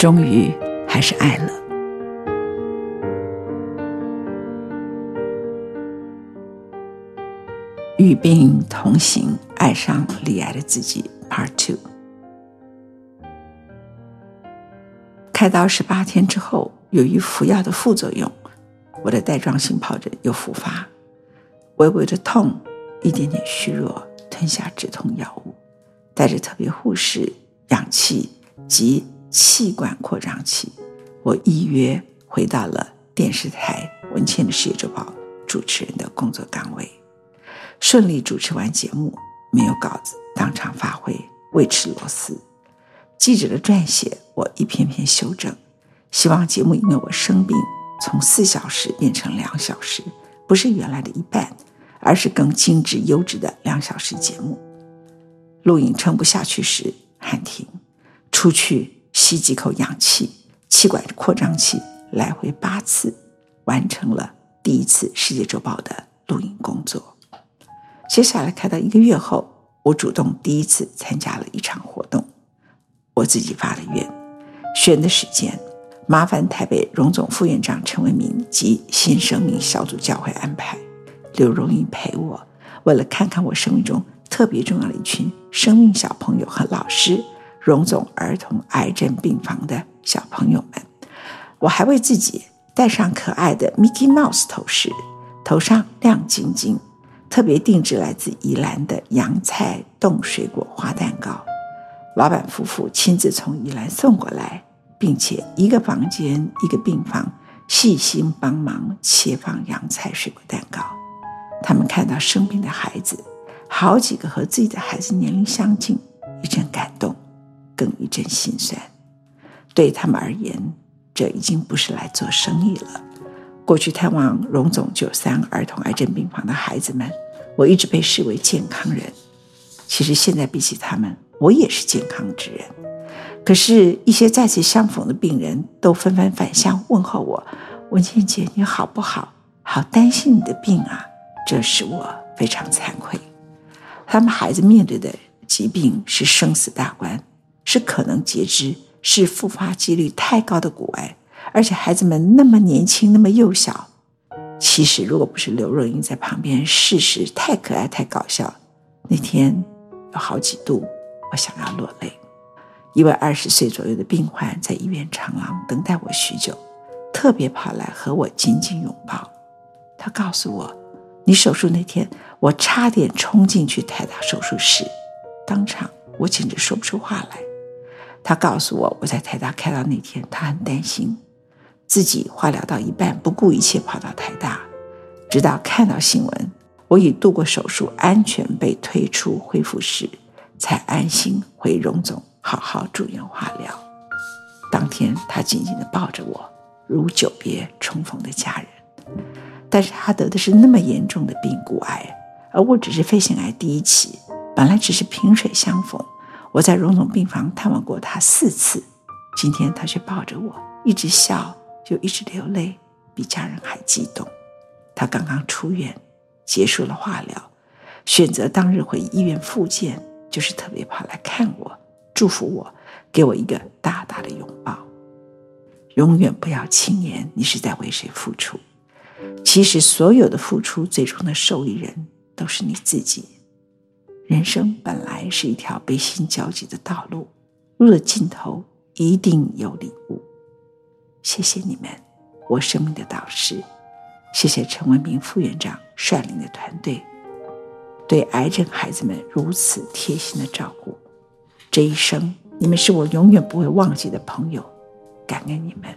终于还是爱了。与病同行，爱上罹癌的自己，Part Two。开刀十八天之后，由于服药的副作用，我的带状性疱疹又复发，微微的痛，一点点虚弱，吞下止痛药物，带着特别护士、氧气及。气管扩张器，我依约回到了电视台《文茜的世界周报》主持人的工作岗位，顺利主持完节目，没有稿子，当场发挥，未吃螺丝。记者的撰写，我一篇篇修正，希望节目因为我生病，从四小时变成两小时，不是原来的一半，而是更精致优质的两小时节目。录影撑不下去时，喊停，出去。吸几口氧气，气管扩张器来回八次，完成了第一次《世界周报》的录影工作。接下来开到一个月后，我主动第一次参加了一场活动，我自己发了愿，选的时间，麻烦台北荣总副院长陈文明及新生命小组教会安排，刘荣英陪我，为了看看我生命中特别重要的一群生命小朋友和老师。荣总儿童癌症病房的小朋友们，我还为自己戴上可爱的 Mickey Mouse 头饰，头上亮晶晶，特别定制来自宜兰的洋菜冻水果花蛋糕。老板夫妇亲自从宜兰送过来，并且一个房间一个病房细心帮忙切放洋菜水果蛋糕。他们看到生病的孩子，好几个和自己的孩子年龄相近，一阵感动。更一阵心酸，对他们而言，这已经不是来做生意了。过去探望荣总九三儿童癌症病房的孩子们，我一直被视为健康人。其实现在比起他们，我也是健康之人。可是，一些再次相逢的病人都纷纷返乡问候我：“文倩姐，你好不好？好担心你的病啊！”这使我非常惭愧。他们孩子面对的疾病是生死大关。是可能截肢，是复发几率太高的骨癌，而且孩子们那么年轻，那么幼小。其实，如果不是刘若英在旁边，事实太可爱，太搞笑。那天有好几度，我想要落泪。一位二十岁左右的病患在医院长廊等待我许久，特别跑来和我紧紧拥抱。他告诉我：“你手术那天，我差点冲进去台大手术室，当场我简直说不出话来。”他告诉我，我在台大开刀那天，他很担心，自己化疗到一半，不顾一切跑到台大，直到看到新闻，我已度过手术，安全被推出恢复室，才安心回荣总好好住院化疗。当天，他紧紧地抱着我，如久别重逢的家人。但是他得的是那么严重的病——骨癌，而我只是肺腺癌第一期，本来只是萍水相逢。我在荣总病房探望过他四次，今天他却抱着我，一直笑，就一直流泪，比家人还激动。他刚刚出院，结束了化疗，选择当日回医院复健，就是特别跑来看我，祝福我，给我一个大大的拥抱。永远不要轻言你是在为谁付出，其实所有的付出，最终的受益人都是你自己。人生本来是一条悲心交集的道路，路的尽头一定有礼物。谢谢你们，我生命的导师。谢谢陈文明副院长率领的团队，对癌症孩子们如此贴心的照顾。这一生，你们是我永远不会忘记的朋友，感恩你们。